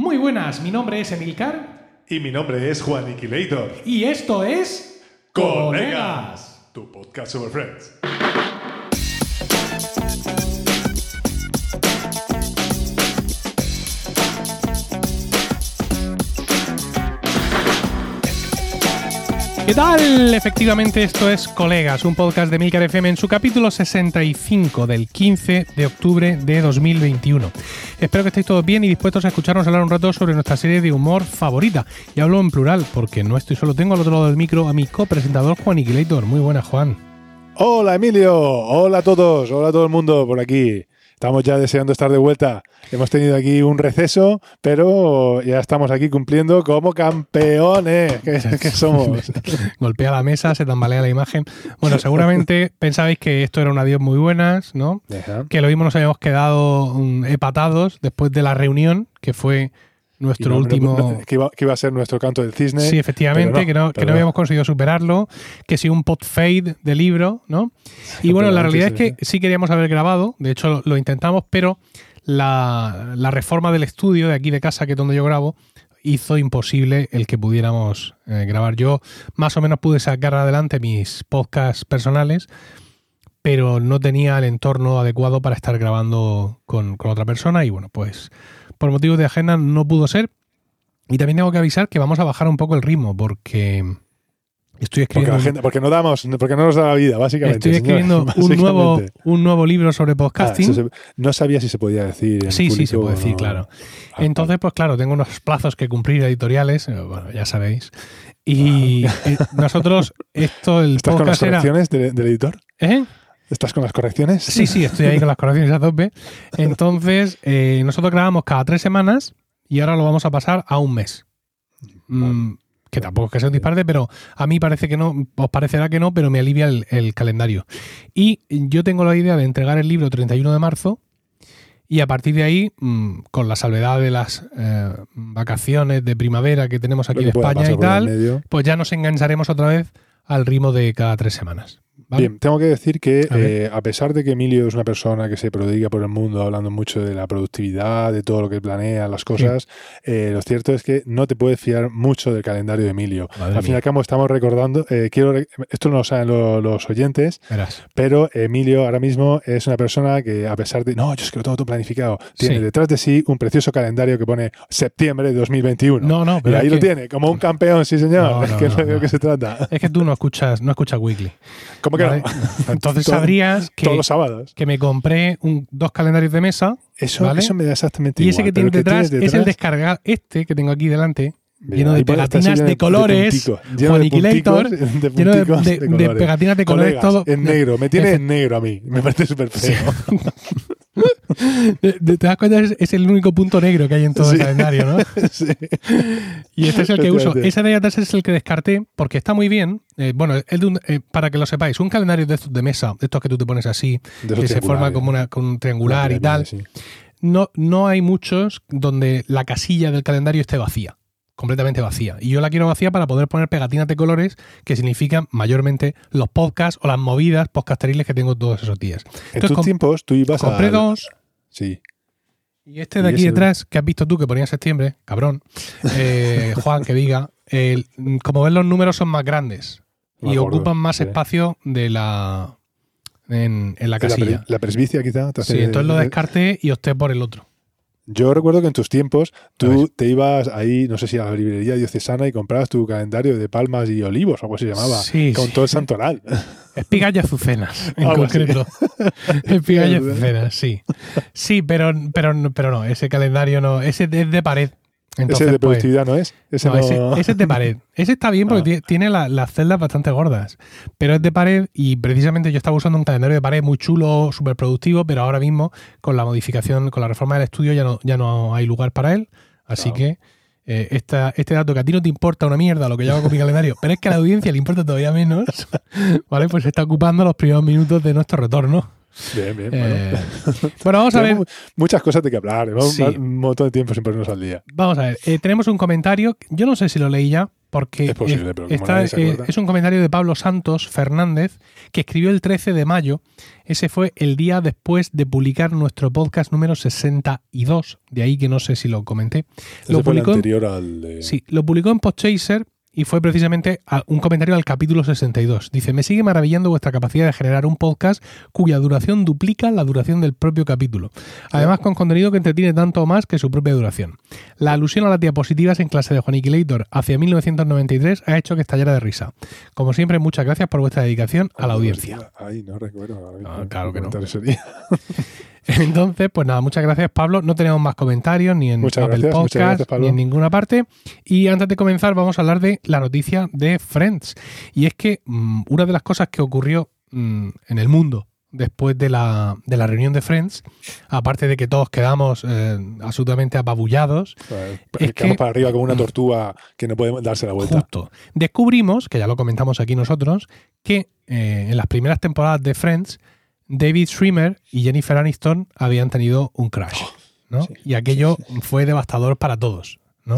Muy buenas, mi nombre es Emilcar Y mi nombre es Juan Iquilator. y esto es Colegas, tu podcast sobre Friends. ¿Qué tal? Efectivamente, esto es Colegas, un podcast de Milcar FM en su capítulo 65 del 15 de octubre de 2021. Espero que estéis todos bien y dispuestos a escucharnos hablar un rato sobre nuestra serie de humor favorita. Y hablo en plural porque no estoy solo, tengo al otro lado del micro a mi copresentador Juan Iquilator. Muy buena, Juan. Hola Emilio, hola a todos, hola a todo el mundo por aquí. Estamos ya deseando estar de vuelta. Hemos tenido aquí un receso, pero ya estamos aquí cumpliendo como campeones que, que somos. Golpea la mesa, se tambalea la imagen. Bueno, seguramente pensabais que esto era un adiós muy buenas, ¿no? Que lo mismo nos habíamos quedado empatados después de la reunión, que fue nuestro no- último... no- no- que, iba, que iba a ser nuestro canto del cisne. Sí, efectivamente, que, no, que no habíamos conseguido superarlo, que sí un pot fade de libro, ¿no? Y bueno, la realidad es que sí queríamos haber grabado, de hecho lo, lo intentamos, pero la, la reforma del estudio de aquí de casa, que es donde yo grabo, hizo imposible el que pudiéramos eh, grabar. Yo más o menos pude sacar adelante mis podcasts personales, pero no tenía el entorno adecuado para estar grabando con, con otra persona y bueno, pues por motivos de agenda no pudo ser. Y también tengo que avisar que vamos a bajar un poco el ritmo porque estoy escribiendo, porque no damos, porque no nos da la vida, básicamente. estoy escribiendo un, básicamente. nuevo, un nuevo libro sobre Ah, podcasting. se- no sabía si se podía decir. en Sí, sí, se puede decir, no. claro. Ah, Entonces, pues claro, tengo unos plazos que cumplir editoriales, eh, bueno, ya sabéis. Y eh, nosotros, esto, el ¿Estás con las podcast era... correcciones de- del editor? ¿Eh? ¿Estás con las correcciones? Sí, sí, estoy ahí con las correcciones a tope. Entonces, eh, nosotros grabamos cada tres semanas y ahora lo vamos a pasar a un mes. Mm, que tampoco es que sea un disparate, pero a mí parece que no, os parecerá que no, pero me alivia el, el calendario. Y yo tengo la idea de entregar el libro 31 de marzo y a partir de ahí, mm, con la salvedad de las eh, vacaciones de primavera que tenemos aquí en España y tal, pues ya nos engancharemos otra vez al ritmo de cada tres semanas. ¿Vale? Bien, tengo que decir que A eh, a pesar de que Emilio es una persona que se prodiga por el mundo hablando mucho de la productividad, de todo lo que planea, las cosas, eh, lo cierto es que no te puedes fiar mucho del calendario de Emilio. Madre al fin y al cabo estamos recordando, eh, quiero esto no lo saben lo- los oyentes, Verás. pero Emilio ahora mismo es una persona que a pesar de, no, yo es que lo tengo todo planificado, tiene Sí. detrás de sí un precioso calendario que pone septiembre de 2021. No, no, y pero ahí es lo que- tiene, como un campeón, sí señor, No, es que no, no, de lo que se trata. Es que tú no escuchas, no escuchas Weekly. ¿Cómo que ¿vale? no? Entonces Todo- sabrías que, Todos los sábados. que me compré un- dos calendarios de mesa Eso, ¿Vale? eso me da exactamente y ese igual, que pero tienes detrás, es el descargar este que tengo aquí delante, lleno de pegatinas de colores, de Juaniquilator, lleno de, punticos de- de de colores. pegatinas de colores Colegas, todo. En negro, me tiene en negro a mí. Me parece súper feo. de- ¿Te das cuenta? Es, el único punto negro que hay en todo Sí. el calendario, ¿no? Sí. Y este es el que uso. Ese de atrás es el que descarté porque está muy bien. Eh, bueno, el de un- eh, para que lo sepáis, un calendario de estos de mesa, de estos que tú te pones así, que se forma como una, con un triangular y tal. sí. no, no hay muchos donde la casilla del calendario esté vacía, completamente vacía. Y yo la quiero vacía para poder poner pegatinas de colores que significan mayormente los podcasts o las movidas podcasteriles que tengo todos esos días. En Entonces, tus tiempos tú ibas compré a. dos Sí. y este de aquí detrás, que has visto tú que ponía en septiembre, cabrón, eh, Juan, que diga, como ves los números son más grandes Me y acuerdo, ocupan más sí. espacio de la en, en la La, casilla. pre- la presbicia, quizá. Sí, entonces lo descarté y opté por el otro. Yo recuerdo que en tus tiempos tú te ibas ahí, no sé si a la librería diocesana y comprabas tu calendario de palmas y olivos, o algo se llamaba, Sí, con sí. todo el santoral. Espigas y azucenas, en Algo concreto. Espigas y azucenas, sí. Sí, pero, pero, pero no, ese calendario no, ese es de pared. Entonces, ese de pues, productividad no es. Ese no, no, ese, ese es de pared. Ese está bien porque Ah. tie- tiene la- las celdas bastante gordas. Pero es de pared y precisamente yo estaba usando un calendario de pared muy chulo, súper productivo, pero ahora mismo con la modificación, con la reforma del estudio ya no, ya no hay lugar para él. Así Claro. que eh, esta- este dato que a ti no te importa una mierda lo que yo hago con mi calendario, pero es que a la audiencia le importa todavía menos, ¿vale? Pues está ocupando los primeros minutos de nuestro retorno. Bien, bien. Eh, bueno. bueno, vamos a ver. Muchas cosas de que hablar. Vamos Sí. un montón de tiempo sin ponernos al día. Vamos a ver, eh, tenemos un comentario, yo no sé si lo leí ya, porque Es posible, eh, pero está- eh, es un comentario de Pablo Santos Fernández que escribió el 13 de mayo. Ese fue el día después de publicar nuestro podcast número 62. De ahí que no sé si lo comenté. Ese Lo fue publicó anterior al de... Sí, lo publicó en Podchaser y fue precisamente un comentario al capítulo 62. Dice, me sigue maravillando vuestra capacidad de generar un podcast cuya duración duplica la duración del propio capítulo. Además, con contenido que entretiene tanto o más que su propia duración. La alusión a las diapositivas en clase de Juaniquilator hacia 1993 ha hecho que estallara de risa. Como siempre, muchas gracias por vuestra dedicación a la audiencia. Ay, no recuerdo. ahora mismo Ah, claro que no. sería. Entonces, pues nada, muchas gracias Pablo. No tenemos más comentarios ni en Muchas Apple gracias, muchas Podcast gracias, ni en ninguna parte. Y antes de comenzar, vamos a hablar de la noticia de Friends. Y es que mm, una de las cosas que ocurrió mm, en el mundo después de la, de la reunión de Friends, aparte de que todos quedamos eh, absolutamente apabullados, Pues, Es quedamos que- para arriba como una tortuga que no puede darse la vuelta. justo, descubrimos, que ya lo comentamos aquí nosotros, que eh, en las primeras temporadas de Friends, David Schwimmer y Jennifer Aniston habían tenido un crash. ¿no? Sí, y aquello fue devastador para todos. ¿no?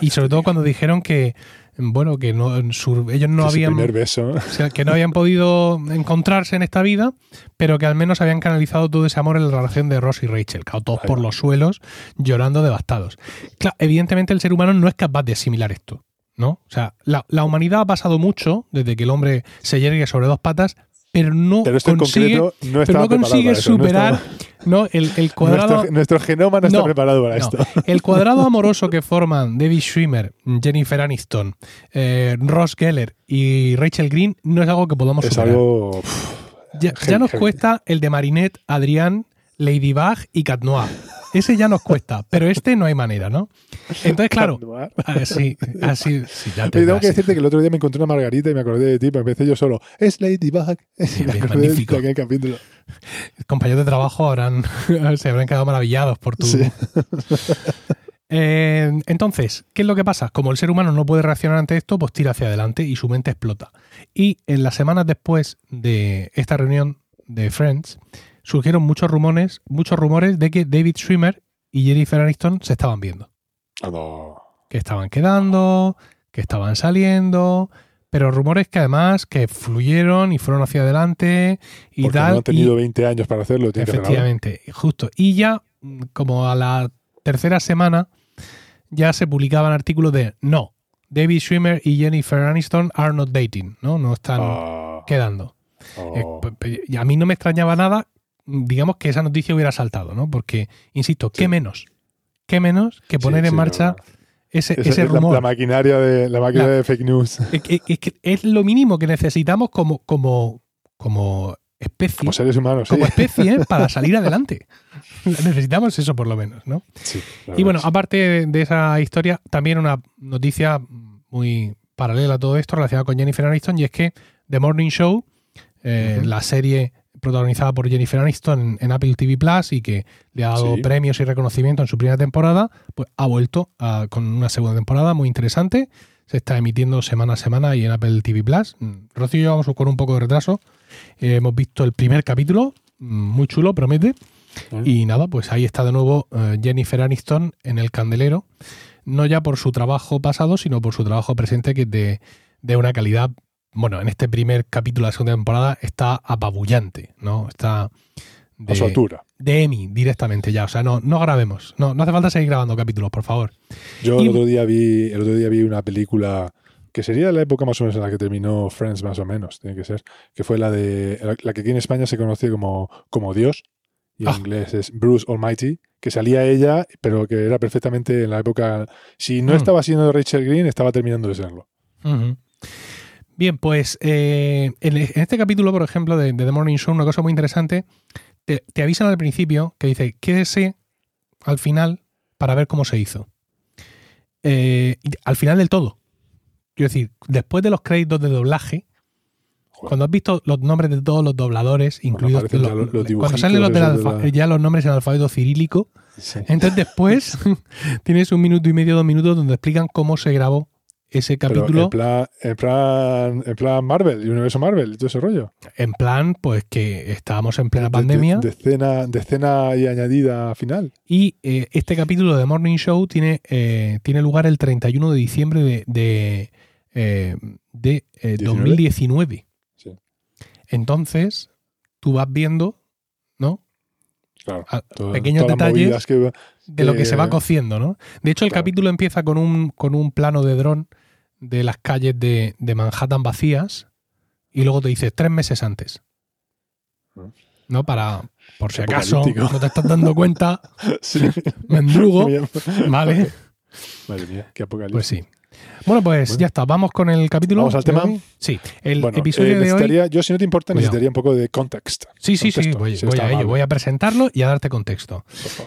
Y sobre todo cuando dijeron que, bueno, que no, su- ellos no habían primer beso. o sea, que no habían podido encontrarse en esta vida, pero que al menos habían canalizado todo ese amor en la relación de Ross y Rachel, claro, todos por los suelos, llorando devastados. Claro, evidentemente el ser humano no es capaz de asimilar esto, ¿no? O sea, la, la humanidad ha pasado mucho desde que el hombre se yergue sobre dos patas, pero no Pero consigue, no pero consigue superar ¿no? el, el cuadrado... Nuestro, nuestro genoma no está preparado para no. esto. El cuadrado amoroso que forman David Schwimmer, Jennifer Aniston, eh, Ross Geller y Rachel Green no es algo que podamos Es superar. algo. Ya, heavy, ya nos heavy. cuesta el de Marinette, Adrián, Ladybug y Cat Noir. Ese ya nos cuesta, pero este no hay manera, ¿no? Entonces, claro, así, así, sí, ya te tengo que decirte que el otro día me encontré una margarita y me acordé de ti, pero empecé yo solo. Es Ladybug. Sí, me acordé de magnífico. aquel capítulo. compañeros de trabajo habrán, se habrán quedado maravillados por tu. Sí. Eh, entonces, ¿qué es lo que pasa? Como el ser humano no puede reaccionar ante esto, pues tira hacia adelante y su mente explota. Y en las semanas después de esta reunión de Friends, surgieron muchos rumores, muchos rumores de que David Schwimmer y Jennifer Aniston se estaban viendo. Que estaban quedando, que estaban saliendo, pero rumores que además que fluyeron y fueron hacia adelante y Porque tal. no han tenido y- 20 años para hacerlo. que ahora. efectivamente, justo. Y ya, como a la tercera semana, ya se publicaban artículos de no, David Schwimmer y Jennifer Aniston are not dating, ¿no? No están Ah, quedando. oh. Eh, a mí no me extrañaba nada, digamos, que esa noticia hubiera saltado, ¿no? Porque, insisto, ¿qué Sí. menos? ¿Qué menos que Sí, poner en sí, marcha no, ese, ese es la- rumor? La, maquinaria de la máquina La- de fake news. Es, lo mínimo que necesitamos como, como, como especie, Como seres humanos, sí. como especie para salir adelante. Necesitamos eso por lo menos, ¿no? Sí, Y bueno, sí. aparte de, esa historia, también una noticia muy paralela a todo esto relacionada con Jennifer Aniston y es que The Morning Show, eh, la serie protagonizada por Jennifer Aniston en, en Apple TV Plus y que le ha dado Sí. premios y reconocimiento en su primera temporada, pues ha vuelto a- con una segunda temporada muy interesante. Se está emitiendo semana a semana y en Apple TV Plus. Mm, Rocío y yo vamos con un poco de retraso. Eh, hemos visto el primer capítulo, mm, muy chulo, promete. Y nada, pues ahí está de nuevo eh, Jennifer Aniston en el candelero, no ya por su trabajo pasado, sino por su trabajo presente, que es de, de una calidad, bueno, en este primer capítulo de la segunda temporada está apabullante, ¿no? Está a su de, altura. de Emmy directamente ya, o sea, no, no grabemos, no, no hace falta seguir grabando capítulos, por favor. Yo Y- el otro día vi, el otro día vi una película que sería de la época más o menos en la que terminó Friends, más o menos, tiene que ser, que fue la de la, la que aquí en España se conoce como, como Dios, y en Ah. inglés es Bruce Almighty, que salía ella, pero que era perfectamente en la época. Si no Mm. estaba siendo Rachel Green, estaba terminando de serlo. Bien, pues eh, en, este capítulo, por ejemplo, de, de The Morning Show, una cosa muy interesante, te, te avisan al principio que dice, quédese al final para ver cómo se hizo. Eh, al final del todo. Quiero decir, después de los créditos de doblaje, Joder. cuando has visto los nombres de todos los dobladores, incluidos los- los- los cuando salen los del esos de alfa- la- ya los nombres en alfabeto cirílico, Sí. entonces después tienes un minuto y medio, dos minutos donde explican cómo se grabó ese capítulo en plan, en plan, en plan Marvel, el universo Marvel y todo ese rollo. en plan, pues que estábamos en plena De- pandemia De, de escena, de escena y añadida final. y eh, este capítulo de Morning Show tiene, eh, tiene lugar el 31 de diciembre de, de eh, de eh, 19. 2019. Sí. Entonces, tú vas viendo, ¿no? Claro. A- pequeños detalles que- de lo que se va cociendo, ¿no? De hecho, el claro. capítulo empieza con un, con un plano de dron de las calles de, de Manhattan vacías y luego te dice tres meses antes. Mm. ¿No? Para, por si acaso no te estás dando cuenta, Sí. mendrugo. ¿vale? Madre mía, qué apocalipsis. Pues sí. Bueno, pues Bueno. ya está. Vamos con el capítulo. ¿Vamos al tema? hoy. Sí. El Bueno, episodio eh, de hoy. Yo, si no te importa, Cuidado. necesitaría un poco de context. Sí, sí, sí. Voy, si voy está a ello. Voy a presentarlo y a darte contexto.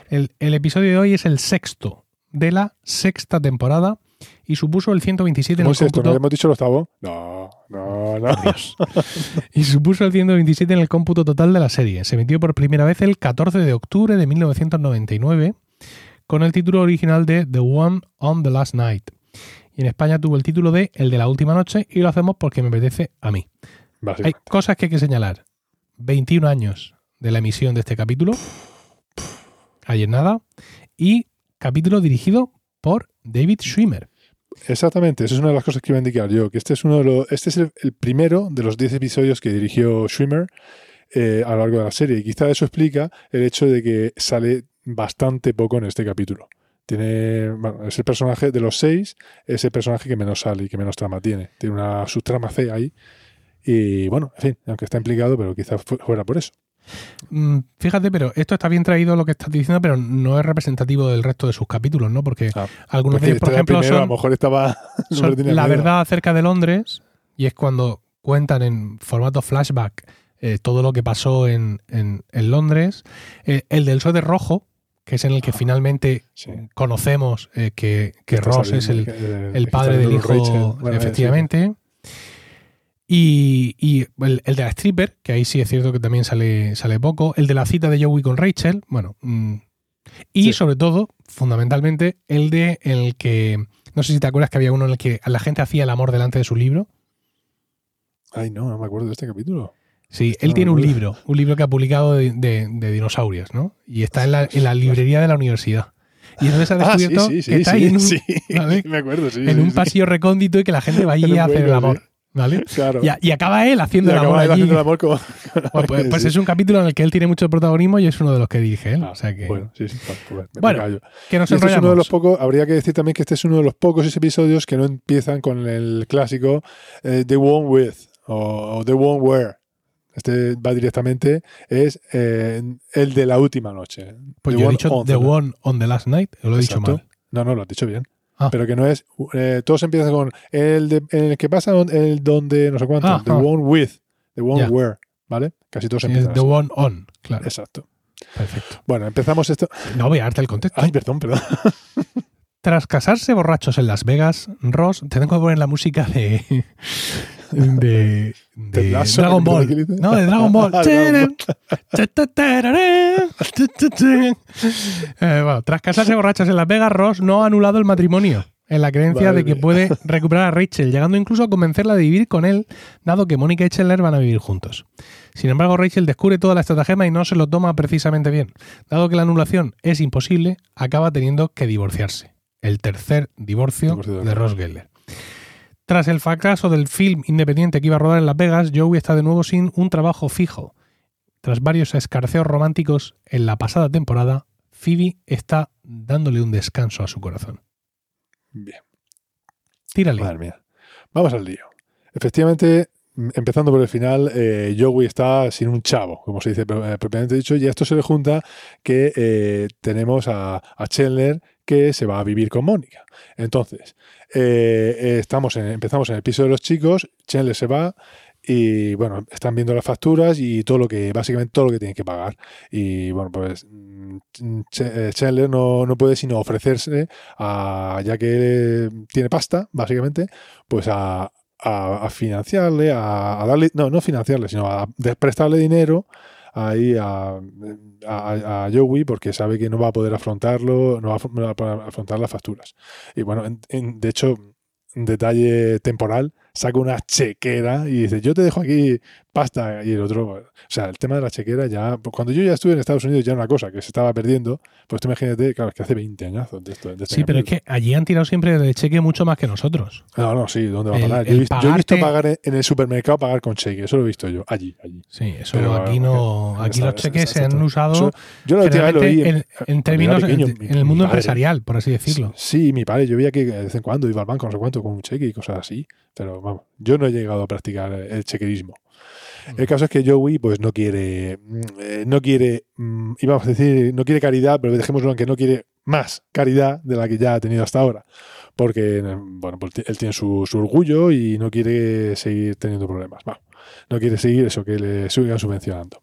El, el episodio de hoy es el sexto de la sexta temporada y supuso el 127 en ¿Cómo el es esto? ¿No cómputo. le hemos dicho el octavo? No, no, no. Dios. y supuso el 127 en el cómputo total de la serie. Se emitió por primera vez el 14 de octubre de 1999 con el título original de The One on the Last Night. Y en España tuvo el título de El de la última noche y lo hacemos porque me apetece a mí. Hay cosas que hay que señalar. 21 años de la emisión de este capítulo. Ayer nada. Y capítulo dirigido por David Schwimmer. Exactamente, eso es una de las cosas que iba a indicar yo, que este es uno de los, este es el, primero de los 10 episodios que dirigió Schwimmer eh, a lo largo de la serie. Y quizá eso explica el hecho de que sale bastante poco en este capítulo. Tiene, bueno, es el personaje de los seis, es el personaje que menos sale y que menos trama tiene. Tiene una subtrama C ahí. Y bueno, en fin, aunque está implicado, pero quizás fu- fuera por eso. Mm, Fíjate, pero esto está bien traído lo que estás diciendo, pero no es representativo del resto de sus capítulos, ¿no? Porque Ah, algunos de ellos, por este ejemplo, primero, a lo son, mejor estaba. son la miedo. verdad acerca de Londres y es cuando cuentan en formato flashback eh, todo lo que pasó en, en- en Londres. Eh, el del suéter rojo, que es en el que Ah, finalmente Sí. conocemos eh, que, que Ross es el, el padre del hijo. Bueno, sí. Y, y el, el de la stripper, que ahí sí es cierto que también sale, sale poco. El de la cita de Joey con Rachel, bueno. mm. y Sí. sobre todo, fundamentalmente, el de el que. No sé si te acuerdas que había uno en el que la gente hacía el amor delante de su libro. Ay, no, no me acuerdo de este capítulo. Sí, Esto él no tiene un libro, un libro que ha publicado de, de- de dinosaurios, ¿no? Y está en la, en la librería de la universidad. Y entonces ha Ah, sí, descubierto sí, sí, que está ahí en un, sí, ¿vale? me acuerdo, sí. en un pasillo recóndito y que la gente va allí a hacer el amor. ¿Vale? Claro. Y, a- y acaba él haciendo el amor él allí. haciendo el amor como- Bueno, pues, pues Sí. es un capítulo en el que él tiene mucho protagonismo y es uno de los que dirige él. Ah, o sea que, Bueno, sí, sí. pues me Bueno, que nos este es uno de los pocos, habría que decir también que este es uno de los pocos episodios que no empiezan con el clásico eh, The One With o, o The One Where. Este va directamente, es eh, el de la última noche. Pues The yo he dicho on The One on the Last Night, o lo he dicho mal. No, no, lo has dicho bien. Ah. Pero que no es. eh, todos empiezan con el, de, el que pasa, el donde, no sé cuánto. Ah, the ah. one with. The one where. ¿Vale? Casi todos Sí, empiezan. The así. One on, claro. Exacto. Perfecto. Bueno, empezamos esto. No voy a darte el contexto. Ay, perdón, perdón. Tras casarse borrachos en Las Vegas, Ross, te tengo que poner la música de. De. de Dragon ¿qué Ball. No, de Dragon Ball. Ah, Eh, bueno, tras casarse borrachos en Las Vegas, Ross no ha anulado el matrimonio. En la creencia Madre de que puede recuperar a Rachel, llegando incluso a convencerla de vivir con él, dado que Mónica y Chandler van a vivir juntos. Sin embargo, Rachel descubre toda la estratagema y no se lo toma precisamente bien. Dado que la anulación es imposible, acaba teniendo que divorciarse. El tercer divorcio Divorcio de de Ross Geller. Tras el fracaso del film independiente que iba a rodar en Las Vegas, Joey está de nuevo sin un trabajo fijo. Tras varios escarceos románticos en la pasada temporada, Phoebe está dándole un descanso a su corazón. Bien. Tírale. Madre mía. Vamos al lío. Efectivamente, m- empezando por el final, eh, Joey está sin un chavo, como se dice eh, propiamente dicho, y a esto se le junta que eh, tenemos a, a Chandler que se va a vivir con Mónica. Entonces, eh, eh, estamos empezamos en el piso de los chicos, Chandler se va y bueno, están viendo las facturas y todo lo que, básicamente todo lo que tienen que pagar. Y bueno, pues mm, Ch- eh, Chandler no, no puede sino ofrecerse a, ya que tiene pasta, básicamente, pues a, a- financiarle, a, darle, no, no financiarle, sino a prestarle dinero ahí a, a, a Joey porque sabe que no va a poder afrontarlo, no va a, afrontar las facturas. Y bueno, en- en- de hecho, detalle temporal, saca una chequera y dice, yo te dejo aquí pasta. Y el otro, o sea, el tema de la chequera ya, pues cuando yo ya estuve en Estados Unidos ya era una cosa que se estaba perdiendo, pues tú imagínate, claro, es que hace 20 años de esto. de este Sí, pero es que allí han tirado siempre de cheque mucho más que nosotros. No, no, sí, ¿dónde va a el-? Yo el he visto, yo he visto pagar en, en el supermercado, pagar con cheque, eso lo he visto yo, allí, allí. Sí, eso Pero, aquí no. Aquí está- los cheques está- se han usado eso- yo vez lo vi en, en cuando términos pequeño, en, mi- en el mundo empresarial, por así decirlo. Sí, mi padre, yo veía que de vez en cuando iba al banco, no sé cuánto, con un cheque y cosas así. Pero vamos, yo no he llegado a practicar el chequerismo. El caso es que Joey, pues no quiere, mm, eh, no quiere, mm, íbamos a decir, no quiere caridad, pero dejémoslo en que no quiere más caridad de la que ya ha tenido hasta ahora. Porque, bueno, pues él tiene su, su orgullo y no quiere seguir teniendo problemas. No quiere seguir eso, que le sigan subvencionando.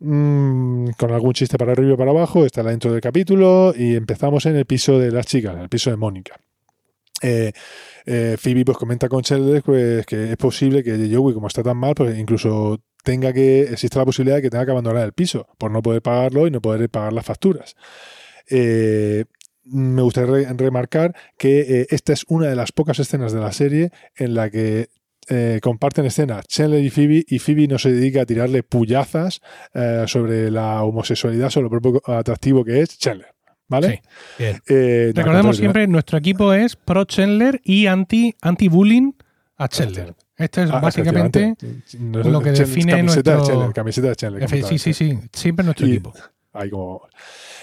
Mm, con algún chiste para arriba y para abajo, está la intro del capítulo y empezamos en el piso de las chicas, en el piso de Mónica. Eh, eh, Phoebe pues comenta con Chandler pues, que es posible que Joey, como está tan mal, pues incluso tenga que, existe la posibilidad de que tenga que abandonar el piso por no poder pagarlo y no poder pagar las facturas. Eh, me gustaría re- remarcar que esta es una de las pocas escenas de la serie en la que comparten escena Chandler y Phoebe y Phoebe no se dedica a tirarle puyazas sobre la homosexualidad, sobre lo propio atractivo que es Chandler. ¿Vale? Sí, bien. Eh, no, Recordemos siempre, nuestro equipo es pro Chandler y anti anti a Chandler. Este es Ah, básicamente lo que define camiseta de nuestro- Chandler, camiseta de Chandler, sí, sí, sí, siempre nuestro Y- equipo. Ahí como-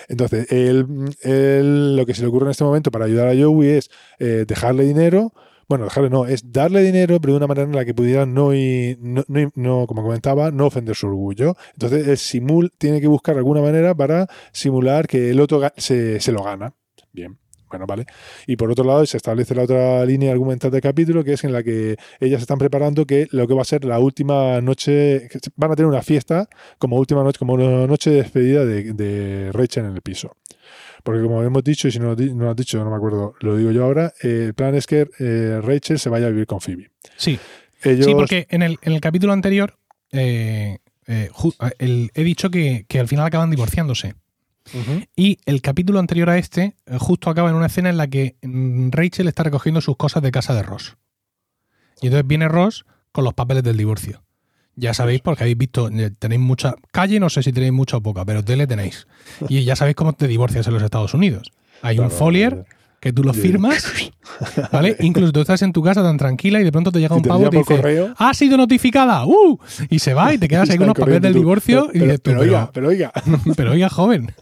Entonces, él, él lo que se le ocurre en este momento para ayudar a Joey es eh, dejarle dinero. Bueno, dejarle no, es darle dinero, pero de una manera en la que pudiera no, y, no, no- no, como comentaba, no ofender su orgullo. Entonces, el simul tiene que buscar alguna manera para simular que el otro se, se lo gana. Bien. Bueno, vale. Y por otro lado, se establece la otra línea argumental del capítulo, que es en la que ellas están preparando que lo que va a ser la última noche, van a tener una fiesta como última noche, como una noche de despedida de, de Rachel en el piso. Porque como hemos dicho, y si no lo, no lo has dicho, no me acuerdo, lo digo yo ahora, eh, el plan es que eh, Rachel se vaya a vivir con Phoebe. Sí, Ellos, sí, porque en el, en el capítulo anterior eh, eh, el- he dicho que, que al final acaban divorciándose. Y el capítulo anterior a este eh, justo acaba en una escena en la que mm, Rachel está recogiendo sus cosas de casa de Ross. Y entonces viene Ross con los papeles del divorcio. Ya sabéis, porque habéis visto, eh, tenéis mucha calle, no sé si tenéis mucha o poca, pero tele tenéis. Y ya sabéis cómo te divorcias en los Estados Unidos. Hay un folier que tú lo firmas, ¿vale? Incluso tú estás en tu casa tan tranquila y de pronto te llega un pavo y te dice, correo, ha sido notificada, ¡uh! Y se va y te quedas ahí con unos papeles del divorcio Pero- y dices pero, oiga, pero oiga. pero oiga, joven.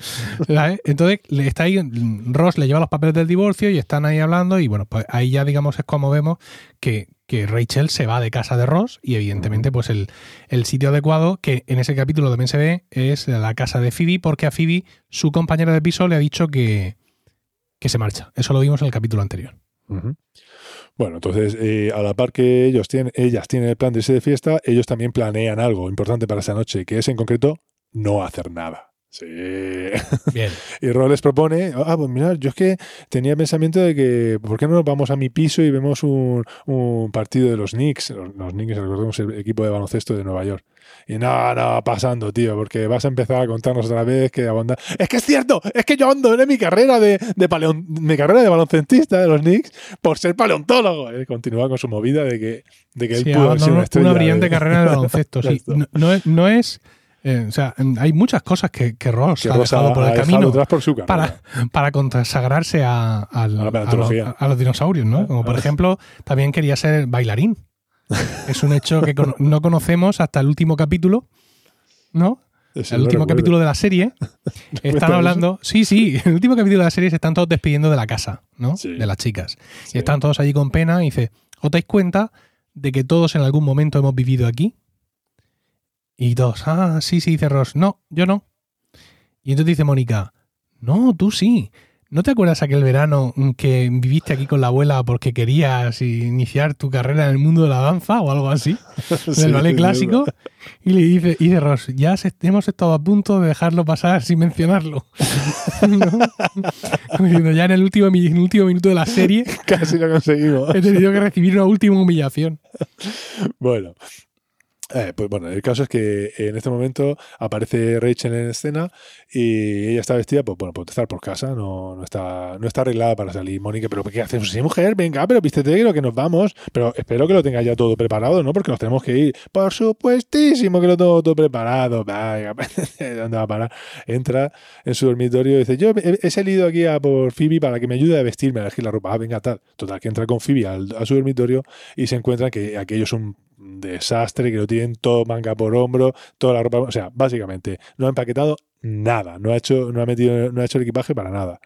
¿sabes? Entonces, está ahí, Ross le lleva los papeles del divorcio y están ahí hablando. Y bueno, pues ahí ya, digamos, es como vemos que, que Rachel se va de casa de Ross. Y evidentemente, pues el, el sitio adecuado, que en ese capítulo también se ve, es la casa de Phoebe, porque a Phoebe, su compañera de piso, le ha dicho que, que se marcha. Eso lo vimos en el capítulo anterior. Bueno, entonces, eh, a la par que ellos tienen, ellas tienen el plan de irse de fiesta, ellos también planean algo importante para esa noche, que es en concreto no hacer nada. Sí. Bien. Y Ro les propone, ah, pues mira, yo es que tenía pensamiento de que, ¿por qué no nos vamos a mi piso y vemos un, un partido de los Knicks? Los, los Knicks, recordemos, el equipo de baloncesto de Nueva York. Y no, no, pasando, tío, porque vas a empezar a contarnos otra vez que abonda. Es que es cierto, es que yo abandoné mi carrera de, de paleon- mi carrera de baloncentista de los Knicks por ser paleontólogo. Él continúa con su movida de que, de que él Sí, pudo abandonó una brillante de- carrera de baloncesto. sí. No es. no es, eh, o sea, hay muchas cosas que, que Ross que ha Rosa dejado por el camino. por su para, para consagrarse a, la los, a los dinosaurios, ¿no? Como por ejemplo, también quería ser bailarín. Es un hecho que no conocemos hasta el último capítulo, ¿no? Eso el último recuerdo. capítulo de la serie. Están hablando. Sí, sí, en el último capítulo de la serie se están todos despidiendo de la casa, ¿no? Sí. De las chicas. Sí. Y están todos allí con pena y dice, ¿os dais cuenta de que todos en algún momento hemos vivido aquí? Y todos, ah, sí, sí, dice Ross, no, yo no. Y entonces dice Mónica, no, tú sí. ¿No te acuerdas aquel verano que viviste aquí con la abuela porque querías iniciar tu carrera en el mundo de la danza o algo así? Sí, del ballet clásico. Y le dice, y dice Ross, ya se- hemos estado a punto de dejarlo pasar sin mencionarlo. ¿No? Ya en el, último, en el último minuto de la serie Casi lo conseguimos. he tenido que recibir una última humillación. Bueno. Eh, pues bueno, el caso es que en este momento aparece Rachel en escena y ella está vestida, pues bueno, por estar por casa, no, no, está, no está arreglada para salir. Mónica, pero ¿qué hacemos? Sí, mujer, venga, pero vístete lo que nos vamos. Pero espero que lo tenga ya todo preparado, ¿no? Porque nos tenemos que ir. Por supuestísimo que lo tengo todo preparado. Venga, ¿dónde va a parar? Entra en su dormitorio y dice, yo he, salido aquí a por Phoebe para que me ayude a vestirme, a elegir la ropa. Ah, venga, tal. Total, que entra con Phoebe a su dormitorio y se encuentra que aquello es un desastre, que lo tienen todo manga por hombro, toda la ropa, o sea, básicamente no ha empaquetado nada, no ha hecho, no ha metido, no ha hecho el equipaje para nada.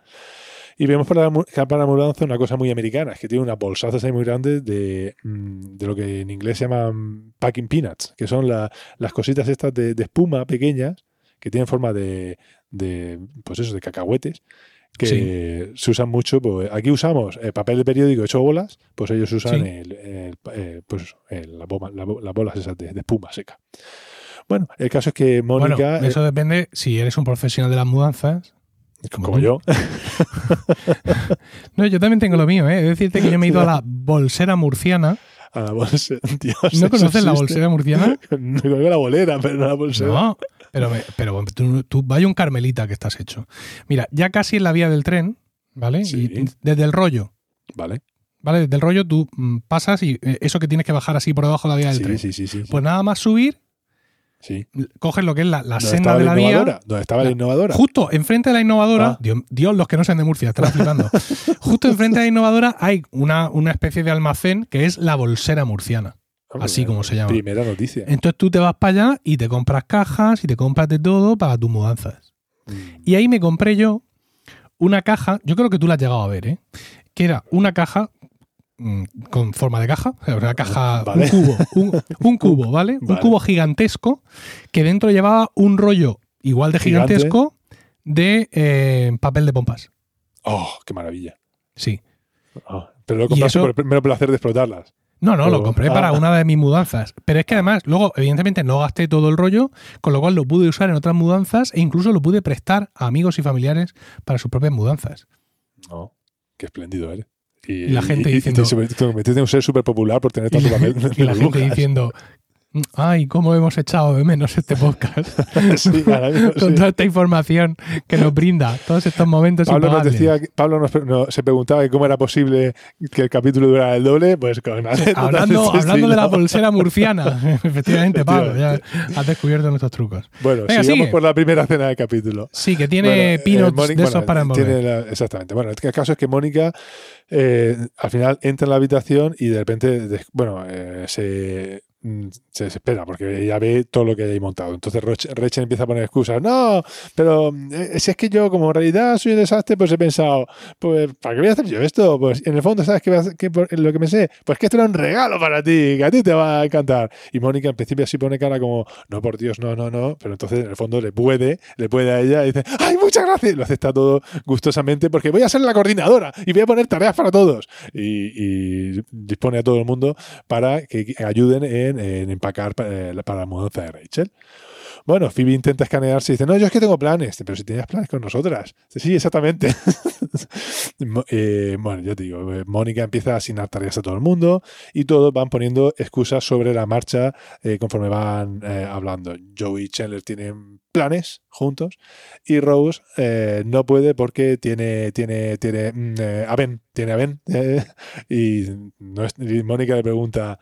Y vemos para la, para la mudanza una cosa muy americana, es que tiene una bolsazas ahí muy grandes de, mm, de, lo que en inglés se llaman packing peanuts, que son las cositas estas de, espuma pequeñas que tienen forma de, de, pues eso, de cacahuetes que se usan mucho. Pues, aquí usamos el papel de periódico hecho bolas, pues ellos usan el, pues, la las bolas esas de, espuma seca. Bueno, el caso es que Mónica. eso depende si eres un profesional de las mudanzas. Como, yo. no, yo también tengo lo mío, ¿eh? Es decirte que yo me he ido a la bolsera murciana. A la bolsera. ¿No conoces la bolsera murciana? no conozco la bolera, pero no la bolsera. No, pero, pero tú, vaya un carmelita que estás hecho. Mira, ya casi en la vía del tren, ¿vale? Y desde el rollo. Vale. ¿Vale? Desde el rollo tú mm, pasas y eh, eso que tienes que bajar así por debajo de la vía del tren. Sí, sí, sí, Pues nada más subir, Sí. Coges lo que es la, la senda de la, vía. ¿Dónde estaba la, innovadora? Justo enfrente de la innovadora. Ah. Dios, los que no sean de Murcia, están flipando. justo enfrente de la innovadora hay una, una, especie de almacén que es la bolsera murciana así como se llama. Primera noticia. Entonces tú te vas para allá y te compras cajas y te compras de todo para tus mudanzas. Mm. Y ahí me compré yo una caja, yo creo que tú la has llegado a ver, ¿eh? que era una caja mm, con forma de caja, una caja, un cubo, un, cubo, ¿vale? Un cubo gigantesco que dentro llevaba un rollo igual de gigantesco de eh, papel de pompas. ¡Oh, qué maravilla! Sí. Ah, pero lo compraste por el primero placer de explotarlas. No, no, lo compré para ah. una de mis mudanzas. Pero es que además, luego, evidentemente, no gasté todo el rollo, con lo cual lo pude usar en otras mudanzas e incluso lo pude prestar a amigos y familiares para sus propias mudanzas. Oh, qué espléndido eres. Y, la gente diciendo. Te, un ser súper popular por tener tanto papel. Y la gente diciendo, Ay, cómo hemos echado de menos este podcast. Con toda esta información que nos brinda, todos estos momentos. Pablo nos decía, Pablo nos, se preguntaba cómo era posible que el capítulo durara el doble. Pues con hablando, hablando de la bolsera murciana, efectivamente, Pablo, ya has descubierto nuestros trucos. Bueno, sigamos por la primera cena del capítulo. Sí, que tiene pinos eh, de esos para envolver. exactamente. Bueno, el caso es que Mónica eh, al final entra en la habitación y de repente, bueno, eh, se se desespera porque ella ve todo lo que hay montado. Entonces Rachel empieza a poner excusas. No, pero eh, si es que yo como en realidad soy un desastre, pues he pensado, pues ¿para qué voy a hacer yo esto? Pues en el fondo, ¿sabes qué, lo que me sé? Pues que esto era un regalo para ti, que a ti te va a encantar. Y Mónica en principio así pone cara como, no, por Dios, no, no, no. Pero entonces en el fondo le puede, le puede a ella y dice, ¡ay, muchas gracias! Lo acepta todo gustosamente porque voy a ser la coordinadora y voy a poner tareas para todos. Y, y dispone a todo el mundo para que ayuden en en, empacar eh, para, la mudanza de Rachel. Bueno, Phoebe intenta escanearse y dice, no, yo es que tengo planes. Pero si tenías planes con nosotras. Sí, exactamente. Eh, bueno, yo te digo, eh, Mónica empieza a asignar tareas a todo el mundo y todos van poniendo excusas sobre la marcha conforme van hablando. Joey y Chandler tienen planes juntos y Rose no puede porque tiene tiene tiene mm, a tiene a y Mónica le pregunta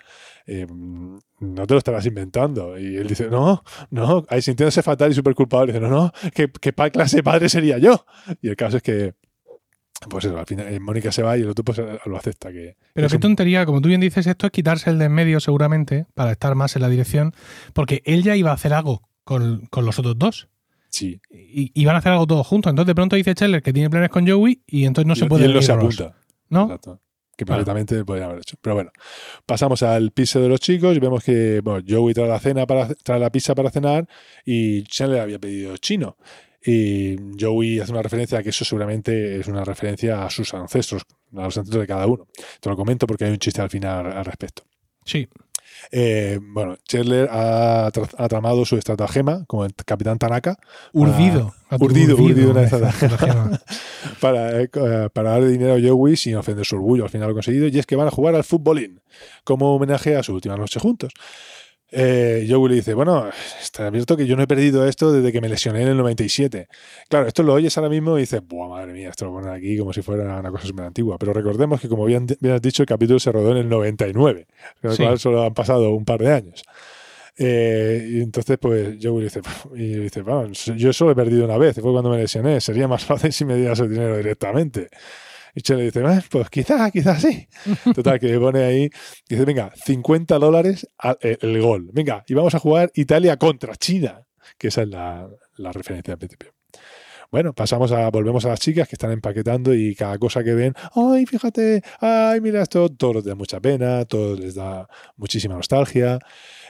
Em, no te lo estarás inventando. Y él dice, no, no, ahí sintiéndose fatal y súper culpable, dice, no, no, ¿qué, qué clase de padre sería yo? Y el caso es que, pues eso, al final eh, Mónica se va y el otro pues eh, lo acepta. Que, Pero qué tontería, como tú bien dices, esto es quitarse el de en medio seguramente para estar más en la dirección, porque él ya iba a hacer algo con, con los otros dos. Sí. Y, y, van a hacer algo todos juntos. Entonces de pronto dice Scheller que tiene planes con Joey y entonces no se puede... Y él no se apunta. ¿No? Exacto que perfectamente podría haber hecho. Pero bueno, pasamos al piso de los chicos y vemos que bueno, Joey trae la cena para trae la pizza para cenar y Chandler había pedido chino. Y Joey hace una referencia a que eso seguramente es una referencia a sus ancestros, a los ancestros de cada uno. Te lo comento porque hay un chiste al final al respecto. Sí. Eh, bueno, Chandler ha, tramado su estratagema como el capitán Tanaka. Urdido. urdido, urdido, una estratagema. para, eh, para darle dinero a Joey sin ofender su orgullo. Al final lo ha conseguido. Y es que van a jugar al futbolín como homenaje a su última noche juntos. Eh, Joey le dice, bueno, está abierto que yo no he perdido esto desde que me lesioné en el 97. Claro, esto lo oyes ahora mismo y dices, buah, madre mía, esto lo ponen aquí como si fuera una cosa súper antigua. Pero recordemos que, como bien, bien has dicho, el capítulo se rodó en el 99, con lo Sí. cual solo han pasado un par de años. Eh, y entonces, pues, Joey dice, y dice, vamos, yo solo he perdido una vez, fue cuando me lesioné, sería más fácil si me dieras el dinero directamente. Y Che le dice, "Eh, pues quizás, quizás sí. Total, que le pone ahí, dice, venga, 50 dólares a- el, el gol. Venga, y vamos a jugar Italia contra China, que esa es la, la referencia al principio. Bueno, pasamos a, volvemos a las chicas que están empaquetando y cada cosa que ven, ay, fíjate, ay, mira esto, todo les da mucha pena, todo les da muchísima nostalgia.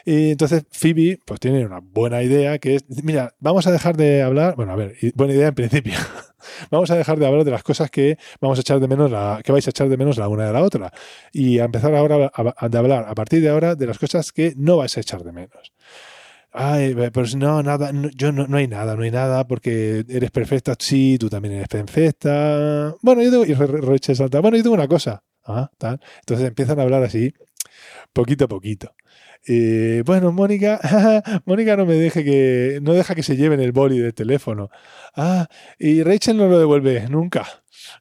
Y entonces Phoebe, pues tiene una buena idea que es, mira, vamos a dejar de hablar, bueno, a ver, buena idea en principio. vamos a dejar de hablar de las cosas que vamos a echar de menos, la, que vais a echar de menos la una de la otra. Y a empezar ahora a, hablar a partir de ahora de las cosas que no vais a echar de menos. Ay, pues no, nada, no, yo no, no hay nada, no hay nada, porque eres perfecta, sí, tú también eres perfecta. Bueno, yo tengo, y Rachel salta, bueno, yo tengo una cosa. Ah. Entonces empiezan a hablar así, poquito a poquito. Eh, bueno, Mónica, Mónica no me deje que, no deja que se lleven el boli del teléfono. Ah, y Rachel no lo devuelve nunca.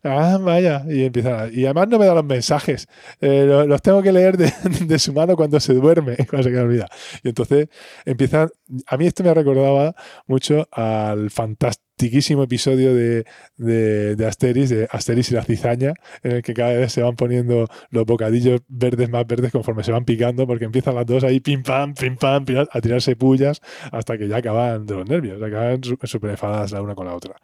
Ah, vaya. Y empieza, y además no me da los mensajes. Eh, lo- los, tengo que leer de, de su mano cuando se duerme, cuando se queda olvida. Y entonces empiezan, a mí esto me recordaba mucho al fantastiquísimo episodio de, de, de Asteris, de Asteris y la cizaña, en el que cada vez se van poniendo los bocadillos verdes más verdes conforme se van picando, porque empiezan las dos ahí pim pam, pim pam, a tirarse pullas hasta que ya acaban de los nervios, acaban súper enfadadas la una con la otra.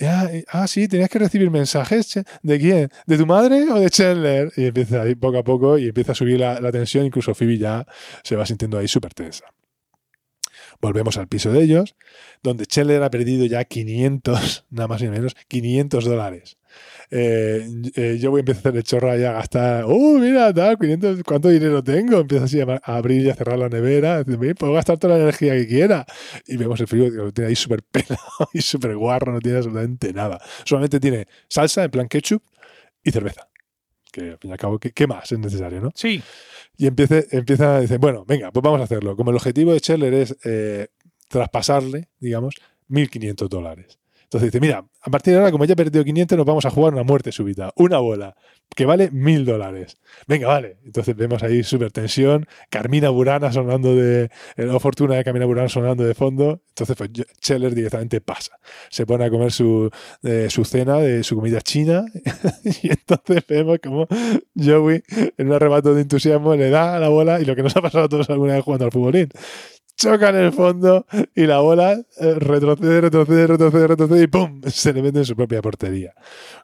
Ah, eh, ah, sí, tenías que recibir mensajes. ¿De quién? ¿De tu madre o de Chandler? Y empieza ahí poco a poco y empieza a subir la, la tensión. Incluso Phoebe ya se va sintiendo ahí súper tensa. Volvemos al piso de ellos, donde Chandler ha perdido ya 500, nada más ni menos, 500 dólares. Eh, eh, yo voy a empezar a hacer el chorro ahí a gastar. ¡Uh, mira, tal! 500, ¿Cuánto dinero tengo? Empieza así a, abrir y a cerrar la nevera. Dice, "Mira, Puedo gastar toda la energía que quiera. Y vemos el frío que lo tiene ahí súper pelado y súper guarro, no tiene absolutamente nada. Solamente tiene salsa en plan ketchup y cerveza. Que al fin y al cabo, ¿qué, qué más es necesario, no? Sí, Y empieza, empieza a decir, bueno, venga, pues vamos a hacerlo. Como el objetivo de Scheller es eh, traspasarle, digamos, 1.500 dólares. Entonces dice, mira, a partir de ahora, como ya he perdido 500, nos vamos a jugar una muerte súbita. Una bola, que vale 1.000 dólares. Venga, vale. Entonces vemos ahí súper tensión. Carmina Burana sonando de... eh, La fortuna de Carmina Burana sonando de fondo. Entonces, pues Scheller directamente pasa. Se pone a comer su, eh, su cena de su comida china. y entonces vemos como Joey, en un arrebato de entusiasmo, le da a la bola y lo que nos ha pasado a todos alguna vez jugando al futbolín. Choca en el fondo y la bola eh, retrocede, retrocede, retrocede, retrocede y ¡pum! Se le mete en su propia portería.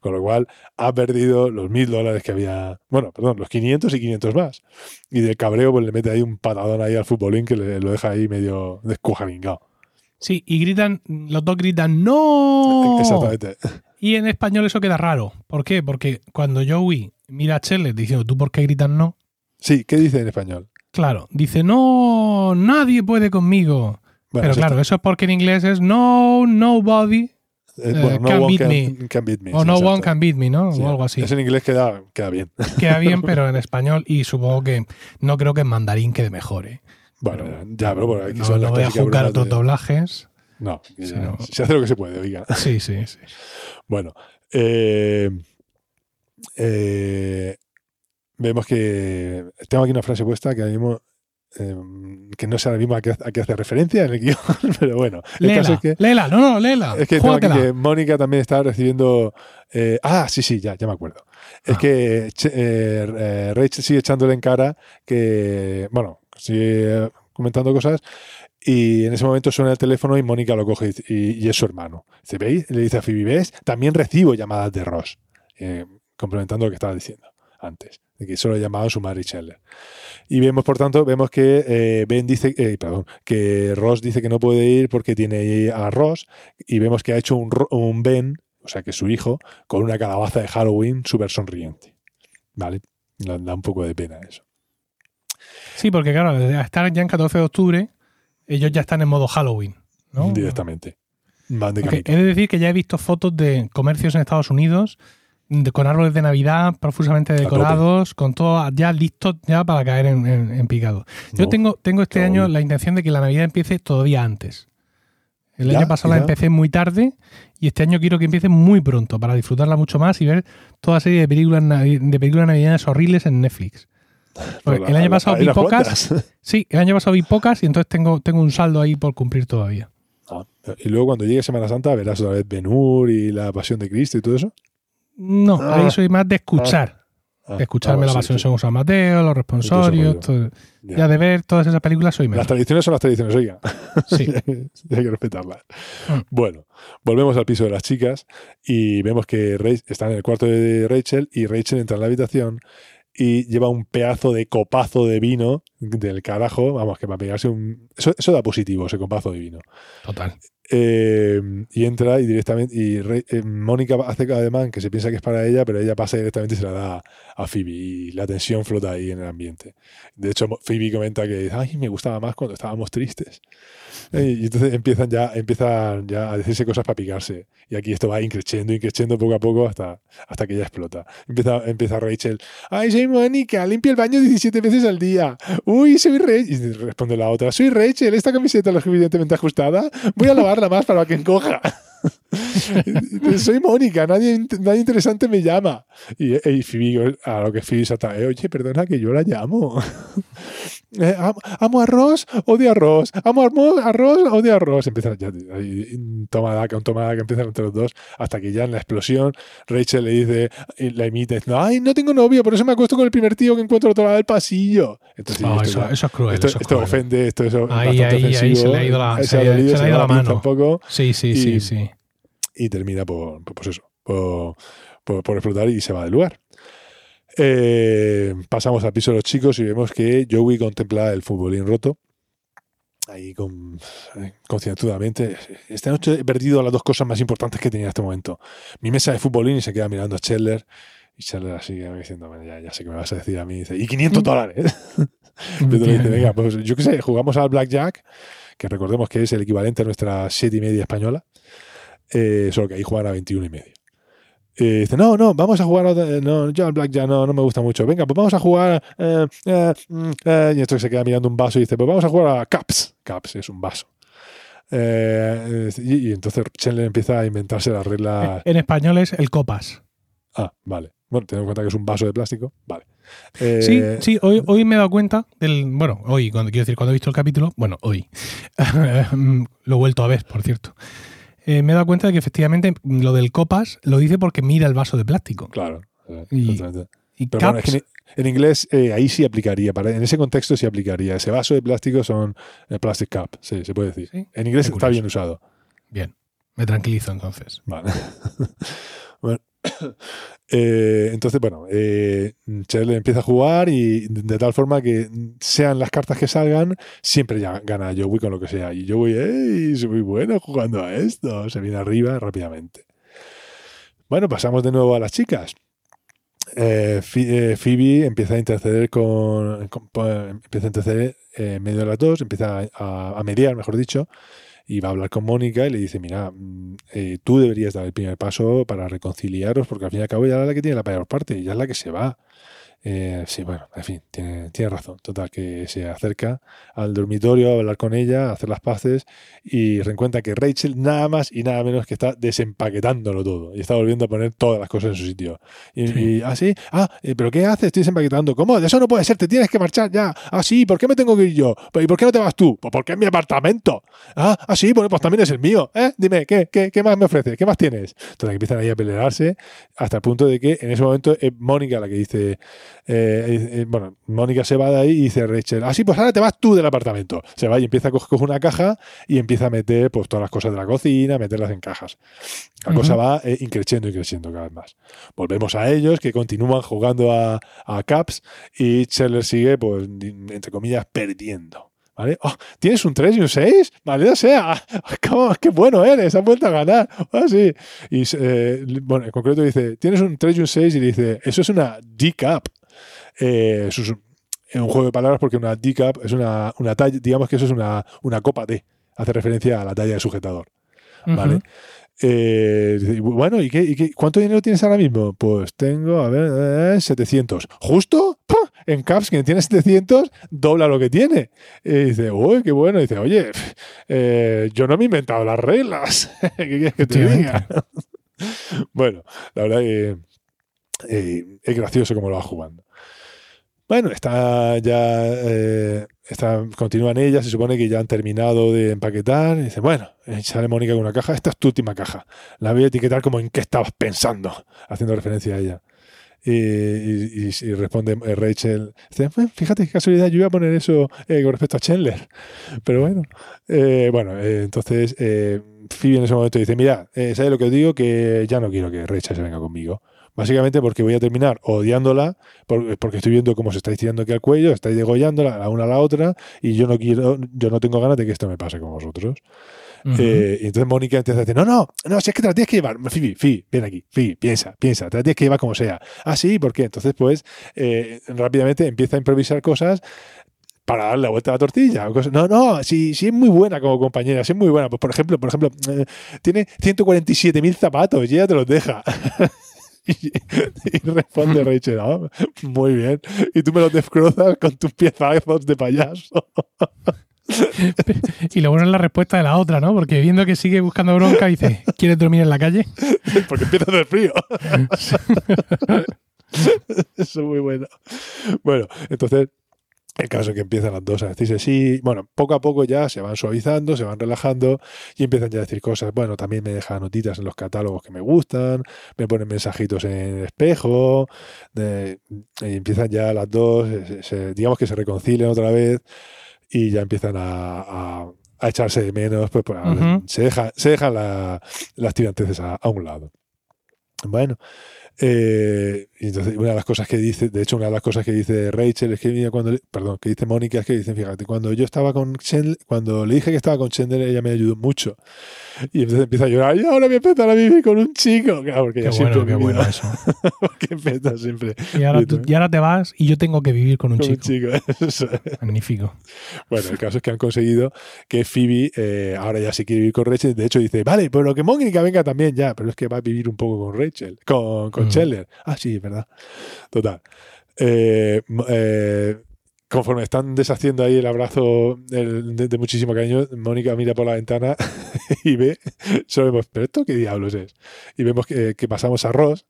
Con lo cual ha perdido los mil dólares que había. Bueno, perdón, los 500 y 500 más. Y del cabreo, pues le mete ahí un patadón ahí al futbolín que le, lo deja ahí medio descuajaringado. sí, y gritan, los dos gritan ¡No! Exactamente. Y en español eso queda raro. ¿Por qué? Porque cuando Joey mira a Chandler diciendo, ¿tú por qué gritas no? Sí, ¿qué dice en español? Claro, dice, no, nadie puede conmigo. Bueno, Pero claro, eso es porque en inglés es no, nobody eh, eh, bueno, no can one beat can, me. can beat me, o sí, no exacto. one can beat me, ¿no? Sí, o algo así. Eso en inglés queda, queda bien. Queda bien, pero en español y supongo que no creo que en mandarín quede mejor. ¿eh? Bueno, Pero ya, pero bueno, aquí No, son no voy a juzgar otros de- doblajes. Ya- no. se hace lo que se puede, oiga. Sí, sí, sí. Bueno, eh, eh, vemos que tengo aquí una frase puesta que ahora mismo eh, que no sé ahora mismo a qué, a qué hace referencia en el guion, pero bueno, el caso es que léela, no, no, léela. es que tengo aquí júgatela. que Mónica también está recibiendo. eh, ah, sí, sí, ya, ya me acuerdo. Es Ah. que eh, eh, Rachel sigue echándole en cara que, bueno, sigue comentando cosas y en ese momento suena el teléfono y Mónica lo coge y, es su hermano. Dice, ¿veis? Le dice a Phoebe, ¿ves? También recibo llamadas de Ross, eh, complementando lo que estaba diciendo antes, que solo llamaban su madre y Chandler. Y vemos, por tanto, vemos que eh, Ben dice, eh, perdón, que Ross dice que no puede ir porque tiene a Ross y vemos que ha hecho un, Ben, o sea que su hijo, con una calabaza de Halloween súper sonriente. ¿Vale? Da, un poco de pena eso. Sí, porque claro, al estar ya en 14 de octubre, ellos ya están en modo Halloween. ¿no? Directamente. Van de he de decir que ya he visto fotos de comercios en Estados Unidos con árboles de Navidad profusamente decorados, con todo ya listo ya para caer en, en- en picado. Yo No, tengo, tengo este año la intención de que la Navidad empiece todavía antes. El ¿Ya? año pasado la empecé muy tarde y este año quiero que empiece muy pronto para disfrutarla mucho más y ver toda serie de películas de películas navideñas horribles en Netflix. Porque el año pasado vi pocas. Sí, el año pasado vi pocas y entonces tengo, tengo un saldo ahí por cumplir todavía. Ah, y luego cuando llegue Semana Santa verás otra vez Ben Hur y la Pasión de Cristo y todo eso. No, Ah. ahí soy más de escuchar. Ah, de escucharme ah, la pasión sí. según San Mateo, los responsorios, Todo Ya. ya de ver todas esas películas soy Las menos. tradiciones son las tradiciones, oiga. Sí. hay que respetarlas. Mm. Bueno, volvemos al piso de las chicas y vemos que Rach- están en el cuarto de Rachel y Rachel entra en la habitación y lleva un pedazo de copazo de vino del carajo, vamos, que para pegarse un... Eso, eso da positivo, ese copazo de vino. Total. Eh, y entra y directamente. Y eh, Mónica hace ademán que se piensa que es para ella, pero ella pasa directamente y se la da a Phoebe. Y la tensión flota ahí en el ambiente. De hecho, Phoebe comenta que Ay, me gustaba más cuando estábamos tristes. Eh, Y entonces empiezan ya, empiezan ya a decirse cosas para picarse. Y aquí esto va increciendo, increciendo poco a poco hasta, hasta que ya explota. Empieza, empieza Rachel. Ay, soy Mónica, limpio el baño 17 veces al día. Uy, soy Rachel. Y responde la otra. Soy Rachel, esta camiseta lo suficientemente ajustada. Voy a lavarla más para que encoja. soy Mónica, nadie, nadie interesante me llama. Y, y Phoebe, a lo que Phoebe salta, "Eh, oye, perdona que yo la llamo. Eh, am- amo arroz, odio arroz. Amo arroz, odio arroz. Empieza ya, ahí, toma daca, un toma daca, empiezan entre los dos, hasta que ya en la explosión Rachel le dice, la imita, diciendo, ay, no tengo novio, por eso me acuesto con el primer tío que encuentro al otro lado del pasillo. Entonces, Oh, esto eso, ya- eso es cruel. esto, eso es esto cruel. ofende, esto es Ahí, bastante ahí, ahí ofensivo. se le ha ido la- Eh, se se le ha ido la mano. un poco Sí, sí, y- sí, sí. Y termina por, por- pues eso, por, por- por explotar y se va del lugar. Eh, pasamos al piso de los chicos y vemos que Joey contempla el futbolín roto. Ahí con, eh, concienzudamente. Esta noche he perdido las dos cosas más importantes que tenía en este momento. Mi mesa de futbolín y se queda mirando a Chandler. Y Chandler así diciendo, "Bueno, ya, ya sé que me vas a decir a mí. Dice, y 500 dólares. Y tú le dices, venga, pues yo qué sé, jugamos al Blackjack, que recordemos que es el equivalente a nuestra siete y media española, eh, solo que ahí juegan a 21 y medio. Eh, dice, no, no, vamos a jugar, a otra- no, yo al Blackjack no, no me gusta mucho. Venga, pues vamos a jugar, eh, eh, mm, eh", y esto se queda mirando un vaso y dice, pues vamos a jugar a Caps. Caps es un vaso. Eh, y, y entonces Chandler empieza a inventarse las reglas. En español es el copas. Ah, vale. Bueno, teniendo en cuenta que es un vaso de plástico, vale. Eh, Sí, sí, hoy, hoy me he dado cuenta del. Bueno, hoy, cuando quiero decir, cuando he visto el capítulo, bueno, hoy. lo he vuelto a ver, por cierto. Eh, me he dado cuenta de que efectivamente lo del copas lo dice porque mira el vaso de plástico. Claro. eh, Y- Pero bueno, es que en, en inglés eh, ahí sí aplicaría, para, en ese contexto sí aplicaría. Ese vaso de plástico son eh, plastic cup, sí, se puede decir. Sí, En inglés está bien usado. bien, me tranquilizo entonces. Vale. bueno, eh, entonces, bueno, eh, Chandler empieza a jugar y de, tal forma que sean las cartas que salgan, siempre ya gana Joey con lo que sea. Y Joey, ¡ey! Soy muy bueno jugando a esto. Se viene arriba rápidamente. Bueno, pasamos de nuevo a las chicas. Eh, eh, Phoebe empieza a interceder con, empieza a interceder en medio de las dos, empieza a mediar, mejor dicho, y va a hablar con Mónica y le dice, mira, mm, eh, tú deberías dar el primer paso para reconciliaros, porque al fin y al cabo ella es la que tiene la peor parte, ella es la que se va. Eh, sí, bueno, en fin, tiene, tiene razón. Total, que se acerca al dormitorio a hablar con ella, a hacer las paces y reencuentra que Rachel nada más y nada menos que está desempaquetándolo todo y está volviendo a poner todas las cosas en su sitio. Y, Sí. y, ah, ah, eh, ¿pero qué haces? Estoy desempaquetando. ¿Cómo? Eso no puede ser, te tienes que marchar ya. Ah, sí, ¿por qué me tengo que ir yo? ¿Y por qué no te vas tú? Pues porque es mi apartamento. Ah, ah sí, bueno, pues también es el mío. ¿Eh? Dime, ¿qué, qué, qué más me ofreces? ¿Qué más tienes? Entonces empiezan ahí a pelearse hasta el punto de que en ese momento es Mónica la que dice, eh, eh, bueno, Mónica se va de ahí y dice Rachel, ah, sí, pues ahora te vas tú del apartamento. Se va y empieza a coger coge una caja y empieza a meter pues todas las cosas de la cocina, meterlas en cajas. La cosa va eh, increciendo y creciendo cada vez más. Volvemos a ellos que continúan jugando a, a Caps y Scheller sigue, pues, entre comillas, perdiendo. ¿Vale? Oh, ¿Tienes un 3 y un 6? Maldita sea. ¿Cómo? ¡Qué bueno eres! Has vuelto a ganar. Ah, sí. Y eh, bueno, en concreto dice, tienes un 3 y un 6 y dice, eso es una D-Cup. Eh, eso es un, juego de palabras porque una D-Cup es una, una talla, digamos que eso es una, una copa D. Hace referencia a la talla de sujetador. ¿vale? Eh, bueno, ¿y, qué, y qué- cuánto dinero tienes ahora mismo? Pues tengo, a ver, eh, 700. ¿Justo? ¡Pah! En Caps, quien tiene 700, dobla lo que tiene. Y dice, uy, qué bueno. Y dice, oye, eh, yo no me he inventado las reglas. ¿Qué quieres que te diga? bueno, la verdad que eh, es gracioso como lo va jugando. Bueno, está ya, eh, está, continúan ellas, se supone que ya han terminado de empaquetar. Y dice, bueno, eh, sale Mónica con una caja, esta es tu última caja. La voy a etiquetar como en qué estabas pensando, haciendo referencia a ella. Y, y- y- responde eh, Rachel, dice, "Eh, fíjate qué casualidad, yo iba a poner eso eh, con respecto a Chandler. Pero bueno, eh, bueno, eh, entonces Phoebe en ese momento dice, mira, ¿sabes lo que os digo? Que ya no quiero que Rachel se venga conmigo. Básicamente porque voy a terminar odiándola, por- porque estoy viendo cómo se estáis tirando aquí al cuello, estáis degollándola la una a la otra, y yo no quiero, yo no tengo ganas de que esto me pase con vosotros. Ujú. Eh, y entonces Mónica empieza a decir, no, no, no, si es que te la tienes que llevar. Phoebe, Phoebe, ven aquí, Phoebe, piensa, piensa, te la tienes que llevar como sea. Ah, sí, ¿por qué? Entonces, pues, eh, rápidamente empieza a improvisar cosas para dar la vuelta a la tortilla. No, no, si, si es muy buena como compañera, si es muy buena. Pues, por ejemplo, por ejemplo, eh, tiene 147.000 zapatos y ella te los deja. Y, y responde Rachel, "Ah, muy bien. Y tú me los descrozas con tus piezazos de payaso. Y lo bueno es la respuesta de la otra, ¿no? Porque viendo que sigue buscando bronca, dice, ¿quieres dormir en la calle? Porque empieza a hacer frío. Eso es muy bueno. Bueno, entonces, el caso es que empiezan las dos a decirse sí. Bueno, poco a poco ya se van suavizando, se van relajando y empiezan ya a decir cosas. Bueno, también me dejan notitas en los catálogos que me gustan, me ponen mensajitos en el espejo. de- y empiezan ya las dos, se- se- digamos que se reconcilian otra vez y ya empiezan a. a- a echarse de menos, pues, pues, Ujú. se dejan se dejan la- las tiranteces a, a un lado. Bueno, eh, y entonces una de las cosas que dice, de hecho, una de las cosas que dice Rachel es que mira, cuando, perdón, que dice Mónica es que dice, fíjate, cuando yo estaba con Chandler, cuando le dije que estaba con Chandler, ella me ayudó mucho. Y entonces empieza a llorar, y ahora voy a empezar a vivir con un chico, claro, porque Qué bueno, qué bueno eso. porque siempre Y ahora, tú- y ahora te vas y yo tengo que vivir con un con un chico. chico. Eso es. Magnífico. Bueno, el caso es que han conseguido que Phoebe eh, ahora ya sí quiere vivir con Rachel. De hecho, dice, vale, pero que Mónica venga también ya. Pero es que va a vivir un poco con Rachel, con, con Mm. Ah, sí, es verdad. Total. Eh, eh, conforme están deshaciendo ahí el abrazo de, muchísimo cariño, Mónica mira por la ventana y ve, solo vemos, ¿pero esto qué diablos es? Y vemos que, pasamos a Ross.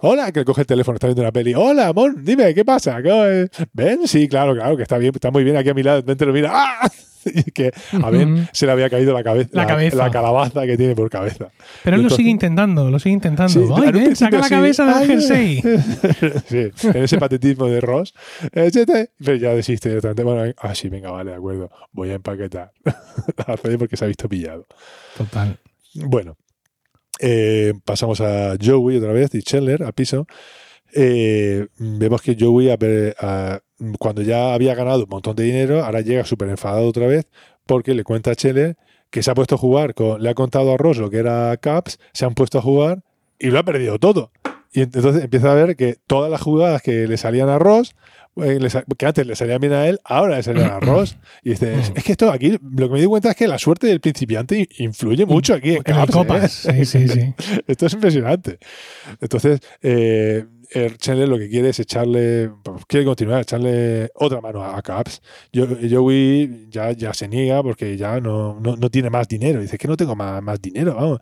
Hola, que coge el teléfono, está viendo una peli. Hola, Mon, dime, ¿qué pasa? ¿Qué- ¿Ven? Sí, claro, claro, que está bien, está muy bien aquí a mi lado. Ven, te lo mira. ¡Ah! Y que a Ben Ujú. se le había caído la cabeza, La cabeza. la calabaza que tiene por cabeza. Pero él lo sigue intentando, lo sigue intentando. Sí, Ay, saca la cabeza del jersey. sí, en ese patetismo de Ross. Eh. Pero ya desiste directamente. Bueno, ah, sí, venga, vale, de acuerdo. Voy a empaquetar. Hace porque se ha visto pillado. Total. Bueno, eh, pasamos a Joey otra vez y Chandler al piso. Eh, vemos que Joey, a a- cuando ya había ganado un montón de dinero, ahora llega súper enfadado otra vez porque le cuenta a Chandler que se ha puesto a jugar, con, le ha contado a Ross lo que era Caps, se han puesto a jugar y lo ha perdido todo. Y entonces empieza a ver que todas las jugadas que le salían a Ross, eh, que antes le salían bien a él, ahora le salían a Ross. Y dice, es que esto aquí, lo que me di cuenta es que la suerte del principiante influye mucho aquí en En Caps. ¿eh? copas. Sí, sí, sí. Esto es impresionante. Entonces, eh, Chandler lo que quiere es echarle, pues, quiere continuar, echarle otra mano a, a Caps. Yo, Joey ya, ya se niega porque ya no, no, no tiene más dinero. Dice que no tengo más, más dinero, vamos.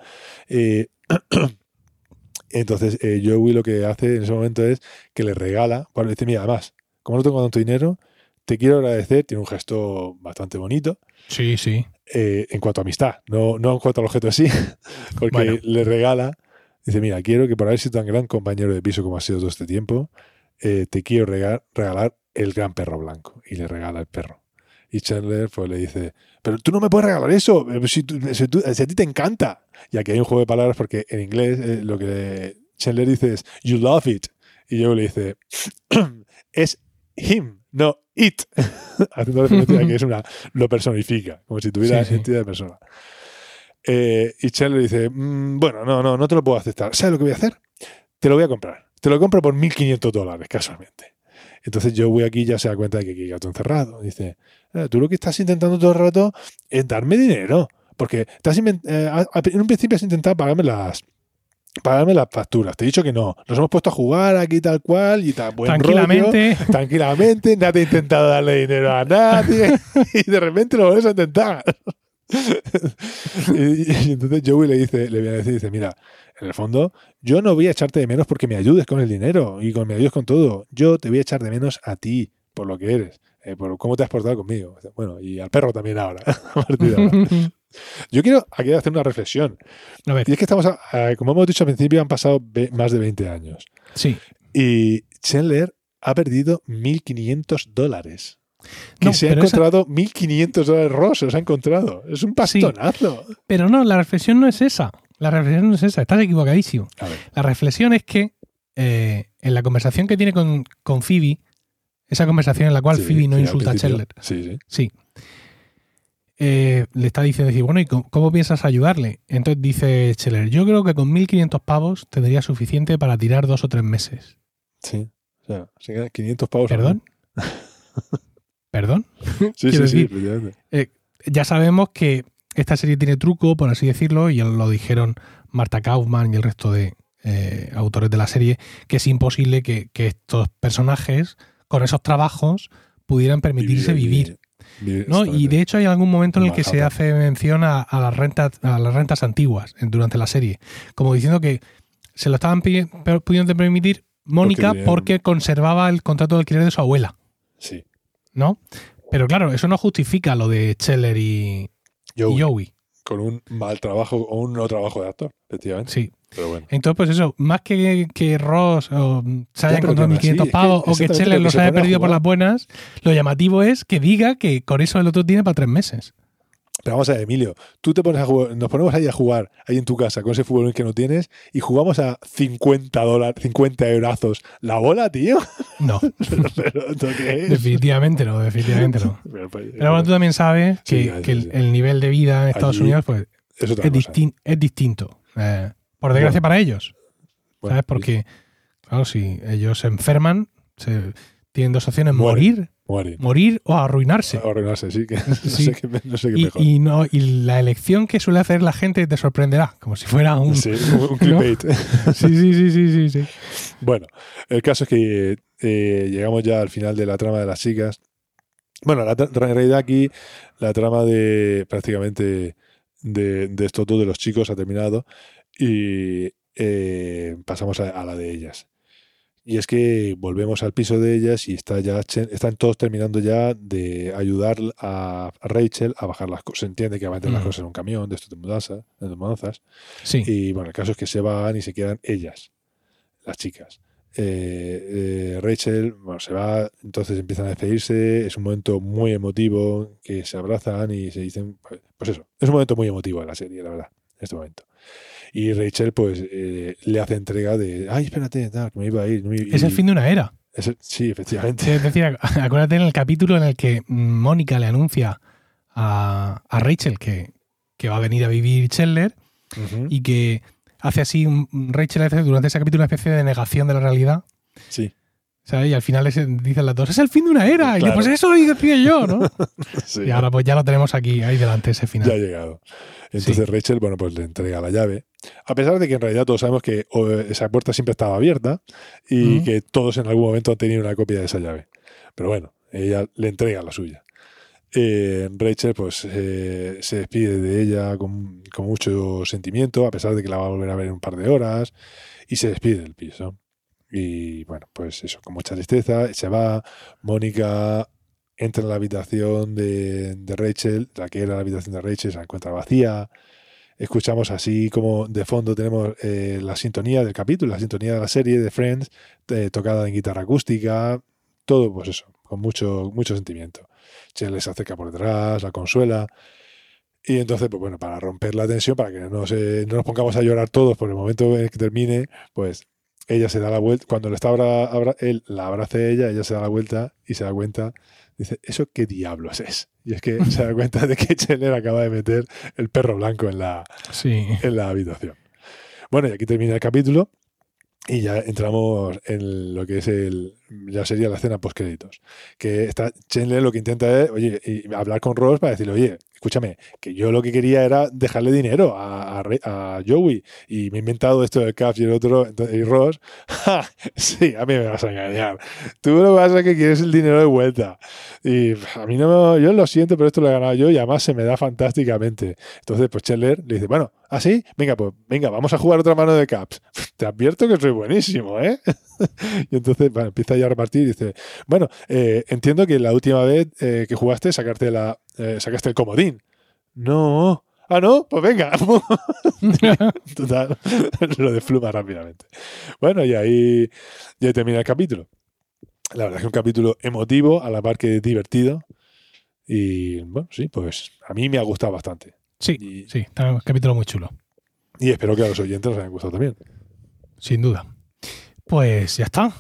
Eh, entonces, eh, Joey lo que hace en ese momento es que le regala, bueno, dice, mira, además, como no tengo tanto dinero, te quiero agradecer, tiene un gesto bastante bonito, Sí, sí. eh, en cuanto a amistad, no, no en cuanto al objeto sí, porque Bueno. le regala, dice, mira, quiero que por haber sido tan gran compañero de piso como has sido todo este tiempo, eh, te quiero regalar, regalar el gran perro blanco. Y le regala el perro. Y Chandler pues le dice, pero tú no me puedes regalar eso, eh, si, tú- si tú- si a ti te encanta. Y aquí hay un juego de palabras porque en inglés eh, lo que Chandler dice es, you love it. Y yo le dice, es him, no it. Haciendo referencia a que es una, lo personifica, como si tuviera Sí, sí. entidad de persona. Eh, y Chandler dice, "Mm, bueno, no, no, no te lo puedo aceptar. ¿Sabes lo que voy a hacer? Te lo voy a comprar. Te lo compro por 1.500 dólares, casualmente. Entonces yo voy aquí y ya se da cuenta de que aquí hay gato encerrado. Dice, "Ah, tú lo que estás intentando todo el rato es darme dinero. Porque inven- eh, en un principio has intentado pagarme las pagarme las facturas. Te he dicho que no. Nos hemos puesto a jugar aquí tal cual y tal. Buen Tranquilamente. rollo, tranquilamente. Nadie ha intentado darle dinero a nadie. y de repente lo vuelves a intentar. y, y entonces Joey le dice, le a decir, dice, mira, en el fondo, yo no voy a echarte de menos porque me ayudes con el dinero y con, me ayudes con todo. Yo te voy a echar de menos a ti, por lo que eres, eh, por cómo te has portado conmigo. Bueno, y al perro también ahora. a partir de ahora. Yo quiero aquí hacer una reflexión. A ver, Y es que estamos, a- como hemos dicho al principio, han pasado más de 20 años. sí. Y Chandler ha perdido 1.500 dólares. Que No, se ha pero esa- encontrado 1.500 dólares rojos, ha encontrado. Es un pastonazo. Pero no, la reflexión no es esa. La reflexión no es esa. Estás equivocadísimo. La reflexión es que eh, en la conversación que tiene con, con Phoebe, esa conversación en la cual sí, Phoebe no insulta a. Chandler, Sí, sí. sí. Eh, le está diciendo, decir, bueno, ¿y cómo, cómo piensas ayudarle? Entonces dice Chandler, yo creo que con 1.500 pavos tendría suficiente para tirar dos o tres meses. sí. O sea, se quedan 500 pavos. ¿Perdón? ¿Perdón? mes. Sí, Quiero sí, sí, decir, efectivamente. Ya sabemos que esta serie tiene truco, por así decirlo, y ya lo dijeron Marta Kaufman y el resto de eh, autores de la serie, que es imposible que, que estos personajes, con esos trabajos, pudieran permitirse vivir. vivir ¿no? Y de hecho hay algún momento en el que se hace mención a, a las rentas, a las rentas antiguas durante la serie, como diciendo que se lo estaban pudiendo permitir Mónica tenían- porque conservaba el contrato de alquiler de su abuela, Sí. ¿No? Pero claro, eso no justifica lo de Scheller y, y Joey, con un mal trabajo o un no trabajo de actor, efectivamente. Sí. Pero bueno. Entonces, pues eso, más que que Ross o, se haya encontrado que aún así, 1.500 es que pavos o que Scheller los haya perdido por las buenas, lo llamativo es que diga que con eso el otro tiene para tres meses. Pero vamos a ver, Emilio, tú te pones a jugar, nos ponemos ahí a jugar ahí en tu casa con ese fútbol que no tienes y jugamos a 50 dólares, 50 eurazos la bola, tío. No, pero, pero, ¿esto qué es? definitivamente no, definitivamente no. Pero, pues, Pero bueno, tú también sabes Sí, que, sí, que el, nivel de vida en Estados Allí Unidos pues, es distin- es distinto. Eh, por desgracia Bueno. para ellos, Bueno, ¿sabes? Porque, claro, si ellos se enferman, se, tienen dos opciones, morir, Morir o arruinarse. Arruinarse, sí. Que, no, Sí. sé qué, no sé qué Y, mejor. y no, y la elección que suele hacer la gente te sorprenderá, como si fuera un... Sí, un, sí, sí, sí, sí, sí, sí. Bueno, el caso es que eh, llegamos ya al final de la trama de las chicas. Bueno, la en realidad aquí la trama de prácticamente de, de estos dos de los chicos ha terminado y eh, pasamos a, a la de ellas. Y es que volvemos al piso de ellas y está ya, están todos terminando ya de ayudar a Rachel a bajar las cosas. Se entiende que va a meter las Mm. cosas en un camión de estos de mudanza, de mudanzas. Sí, Y bueno, el caso es que se van y se quedan ellas, las chicas. Eh, eh, Rachel bueno, se va, entonces empiezan a despedirse. Es un momento muy emotivo que se abrazan y se dicen, pues eso, es un momento muy emotivo en la serie, la verdad, en este momento. Y Rachel, pues, eh, le hace entrega de, ay, espérate, tal, que me iba a ir. es el fin de una era. es sí, efectivamente. Es decir, ac- acuérdate en el capítulo en el que Mónica le anuncia a, a Rachel que, que va a venir a vivir Chandler y que hace así, Rachel hace durante ese capítulo una especie de negación de la realidad. Sí, ¿sabes? Y al final es- dicen las dos, es el fin de una era. Y yo, pues eso decía yo, ¿no? sí. y ahora pues ya lo tenemos aquí, ahí delante, ese final. Ya ha llegado. Entonces Rachel, bueno, pues le entrega la llave. A pesar de que en realidad todos sabemos que esa puerta siempre estaba abierta y Ujú. que todos en algún momento han tenido una copia de esa llave. Pero bueno, ella le entrega la suya. Eh, Rachel, pues eh, se despide de ella con, con mucho sentimiento, a pesar de que la va a volver a ver en un par de horas, y se despide del piso. Y bueno, pues eso, con mucha tristeza, se va. Mónica entra en la habitación de, Rachel, la que era la habitación de Rachel, se encuentra vacía. Escuchamos así como de fondo tenemos eh, la sintonía del capítulo, la sintonía de la serie de Friends, eh, tocada en guitarra acústica, todo pues eso, con mucho, mucho sentimiento. Chen se acerca por detrás, la consuela. Y entonces, pues bueno, para romper la tensión, para que no, se, no nos pongamos a llorar todos por el momento que termine, pues ella se da la vuelta, cuando le está abra, abra- él la abraza a ella, ella se da la vuelta y se da cuenta, dice, ¿eso qué diablos es? Y es que se da cuenta de que Chandler acaba de meter el perro blanco en la, Sí. en la habitación. Bueno, y aquí termina el capítulo y ya entramos en lo que es el ya sería la escena post créditos. Que está Chandler lo que intenta es, oye, y hablar con Ross para decirle, oye, escúchame, que yo lo que quería era dejarle dinero a, a, a Joey y me he inventado esto del Caps y el otro, entonces, y Ross, ¡ja! sí, a mí me vas a engañar. Tú lo pasa es que quieres el dinero de vuelta. Y a mí no, yo lo siento, pero esto lo he ganado yo y además se me da fantásticamente. Entonces, pues Chandler le dice, bueno, ¿ah, sí? Venga, pues venga, vamos a jugar otra mano de Caps. Te advierto que soy buenísimo, ¿eh? y entonces, bueno, empieza ya a repartir y dice, bueno, eh, entiendo que la última vez eh, que jugaste sacarte la, eh, sacaste el comodín. No. Ah, no, pues venga. Total, lo desfluma rápidamente. Bueno, y ahí ya termina el capítulo. La verdad es que un capítulo emotivo, a la par que divertido. Y bueno, sí, pues a mí me ha gustado bastante. Sí, Y- sí, está un capítulo muy chulo. Y espero que a los oyentes les haya gustado también. Sin duda. Pues ya está.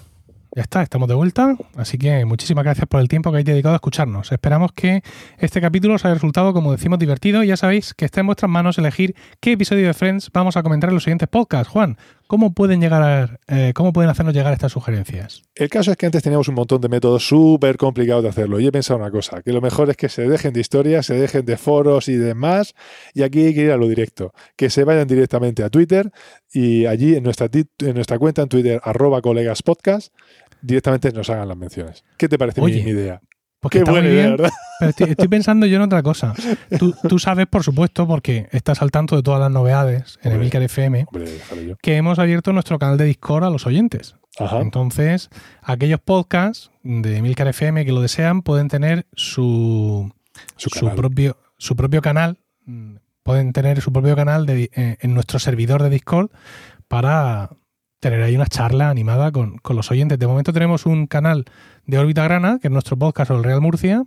Ya está, estamos de vuelta. Así que muchísimas gracias por el tiempo que habéis dedicado a escucharnos. Esperamos que este capítulo os haya resultado, como decimos, divertido. Y ya sabéis que está en vuestras manos elegir qué episodio de Friends vamos a comentar en los siguientes podcasts. Juan, ¿cómo pueden llegar eh, cómo pueden hacernos llegar estas sugerencias? El caso es que antes teníamos un montón de métodos súper complicados de hacerlo. Y he pensado una cosa, que lo mejor es que se dejen de historias, se dejen de foros y demás. Y aquí hay que ir a lo directo. Que se vayan directamente a Twitter y allí en nuestra, en nuestra cuenta en Twitter, arroba colegas podcast, directamente nos hagan las menciones. ¿Qué te parece Oye, mi, idea? Porque Qué buena idea, ¿verdad? Pero estoy, estoy pensando yo en otra cosa. Tú, tú sabes, por supuesto, porque estás al tanto de todas las novedades en Hombre. Emilcar FM, Hombre, que hemos abierto nuestro canal de Discord a los oyentes. Ajá. Entonces, aquellos podcasts de Emilcar FM que lo desean pueden tener su, Su propio, su propio canal. mm, Pueden tener su propio canal de- eh, en nuestro servidor de Discord para tener ahí una charla animada con, con los oyentes. De momento tenemos un canal de Órbita Grana, que es nuestro podcast sobre el Real Murcia.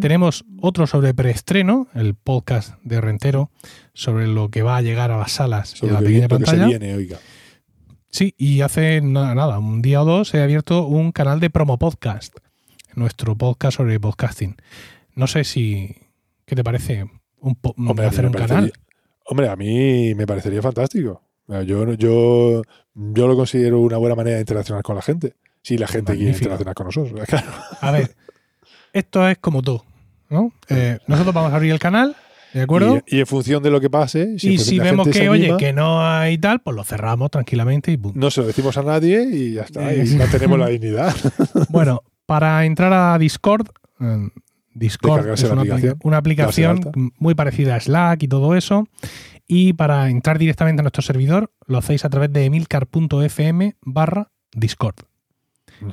Tenemos otro sobre preestreno, el podcast de Rentero, sobre lo que va a llegar a las salas y Sobre a la pequeña lo que se pantalla. viene, oiga. Sí, y hace nada, nada, un día o dos he abierto un canal de promo podcast, nuestro podcast sobre podcasting. No sé si, ¿qué te parece? Un Hombre, hacer un canal. Hombre, a mí me parecería fantástico. Yo, yo, yo lo considero una buena manera de interaccionar con la gente. Si la gente quiere interaccionar con nosotros. Claro. A ver, esto es como todo, ¿no? Eh, nosotros vamos a abrir el canal, ¿de acuerdo? Y, y en función de lo que pase, Y, si, si la vemos que, oye, que no hay tal, pues lo cerramos tranquilamente y punto. no se lo decimos a nadie y ya está. Eh, Y mantenemos la dignidad. Bueno, para entrar a Discord, eh, Discord es una, apli- aplicación, una muy parecida a Slack y todo eso. Y para entrar directamente a nuestro servidor, lo hacéis a través de emilcar.fm barra Discord.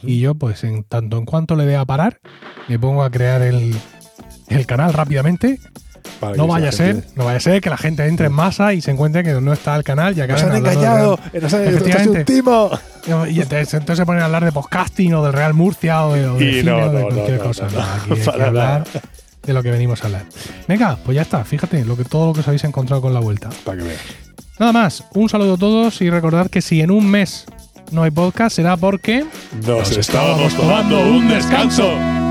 Y yo, pues, en tanto en cuanto le dé a parar, me pongo a crear el, el canal rápidamente. Para No vaya a ser, gente- no vaya a ser que la gente entre en masa y se encuentre que no está el canal y ¡Nos acaben han engañado! ¡Nos han! Real- Y entonces, entonces se ponen a hablar de podcasting o del Real Murcia o de, o de Y cine no, o de cualquier no, cosa. aquí hay que para hablar de lo que venimos a hablar. Venga, pues ya está. Fíjate lo que, todo lo que os habéis encontrado con la vuelta. Para que veas. Nada más, un saludo a todos y recordad que si en un mes no hay podcast será porque Nos estábamos tomando un descanso.